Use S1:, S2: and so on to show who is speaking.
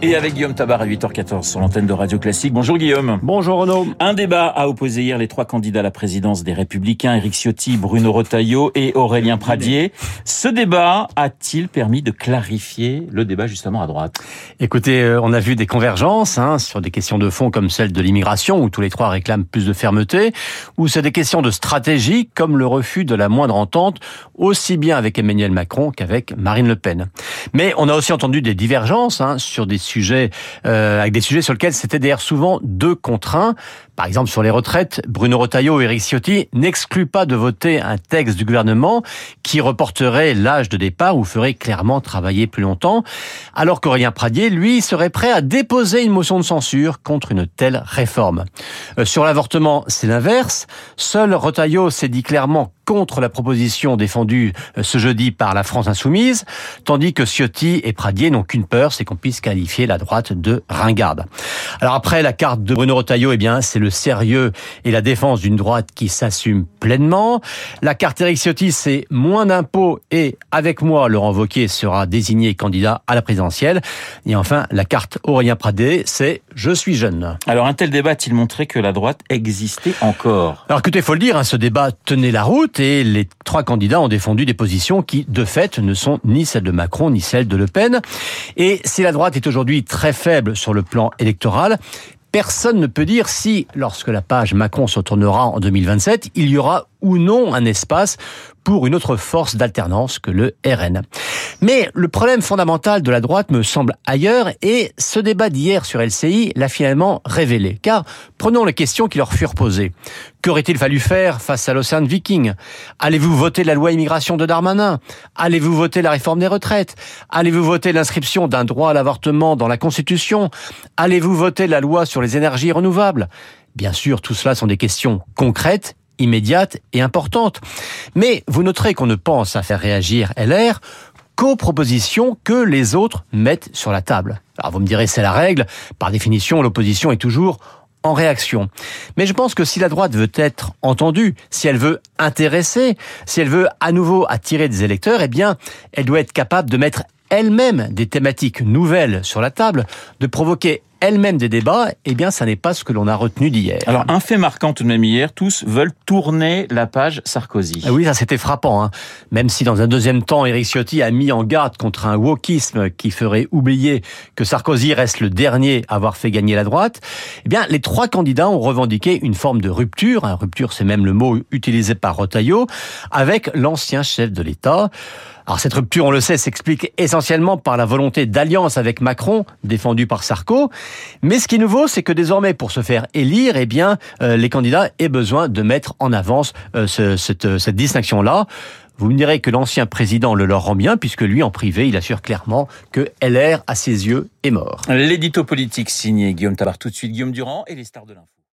S1: Et avec Guillaume Tabar à 8h14 sur l'antenne de Radio Classique. Bonjour Guillaume.
S2: Bonjour Renaud.
S1: Un débat a opposé hier les trois candidats à la présidence des Républicains, Éric Ciotti, Bruno Retailleau et Aurélien Pradier. Ce débat a-t-il permis de clarifier le débat justement à droite?
S2: Écoutez, euh, on a vu des convergences hein, sur des questions de fond comme celle de l'immigration, où tous les trois réclament plus de fermeté, ou c'est des questions de stratégie, comme le refus de la moindre entente, aussi bien avec Emmanuel Macron qu'avec Marine Le Pen. Mais on a aussi entendu des divergences hein, sur des sujets, euh, avec des sujets sur lesquels c'était d'ailleurs souvent deux contre un. Par exemple, sur les retraites, Bruno Retailleau et Eric Ciotti n'excluent pas de voter un texte du gouvernement qui reporterait l'âge de départ ou ferait clairement travailler plus longtemps, alors qu'Aurélien Pradier, lui, serait prêt à déposer une motion de censure contre une telle réforme. Euh, sur l'avortement, c'est l'inverse. Seul Retailleau s'est dit clairement contre la proposition défendue euh, ce jeudi par la France insoumise, tandis que Ciotti et Pradier n'ont qu'une peur, c'est qu'on puisse qualifier la droite de ringarde. Alors après, la carte de Bruno Retailleau, eh bien, c'est le sérieux et la défense d'une droite qui s'assume pleinement. La carte Eric Ciotti, c'est moins d'impôts et avec moi, Laurent Wauquiez sera désigné candidat à la présidentielle. Et enfin, la carte Aurélien Pradier, c'est je suis jeune.
S1: Alors un tel débat a-t-il montré que la droite existait encore?
S2: Alors écoutez, il faut le dire, hein, ce débat tenait la route et les trois candidats ont défendu des positions qui, de fait, ne sont ni celles de Macron ni celles de Le Pen. Et si la droite est aujourd'hui très faible sur le plan électoral, personne ne peut dire si, lorsque la page Macron se tournera en 2027, il y aura ou non un espace pour une autre force d'alternance que le RN. Mais le problème fondamental de la droite me semble ailleurs et ce débat d'hier sur LCI l'a finalement révélé. Car prenons les questions qui leur furent posées. Qu'aurait-il fallu faire face à l'Océan Viking Allez-vous voter la loi immigration de Darmanin? Allez-vous voter la réforme des retraites? Allez-vous voter l'inscription d'un droit à l'avortement dans la Constitution? Allez-vous voter la loi sur les énergies renouvelables? Bien sûr, tout cela sont des questions concrètes immédiate et importante. Mais vous noterez qu'on ne pense à faire réagir LR qu'aux propositions que les autres mettent sur la table. Alors vous me direz, c'est la règle. Par définition, l'opposition est toujours en réaction. Mais je pense que si la droite veut être entendue, si elle veut intéresser, si elle veut à nouveau attirer des électeurs, eh bien, elle doit être capable de mettre elle-même des thématiques nouvelles sur la table, de provoquer elle-même des débats, eh bien, ça n'est pas ce que l'on a retenu d'hier.
S1: Alors, un fait marquant tout de même hier, tous veulent tourner la page Sarkozy.
S2: Ah oui, ça c'était frappant. Hein. Même si dans un deuxième temps, Éric Ciotti a mis en garde contre un wokisme qui ferait oublier que Sarkozy reste le dernier à avoir fait gagner la droite, eh bien, les trois candidats ont revendiqué une forme de rupture. Hein. Rupture, c'est même le mot utilisé par Rotaillot, avec l'ancien chef de l'État. Alors cette rupture, on le sait, s'explique essentiellement par la volonté d'alliance avec Macron, défendue par Sarko. Mais ce qui est nouveau, c'est que désormais, pour se faire élire, eh bien, euh, les candidats aient besoin de mettre en avance euh, cette, cette distinction-là. Vous me direz que l'ancien président le leur rend bien, puisque lui, en privé, il assure clairement que LR, à ses yeux, est mort.
S1: L'édito politique signé Guillaume Tabar. Tout de suite, Guillaume Durand et les stars de l'info.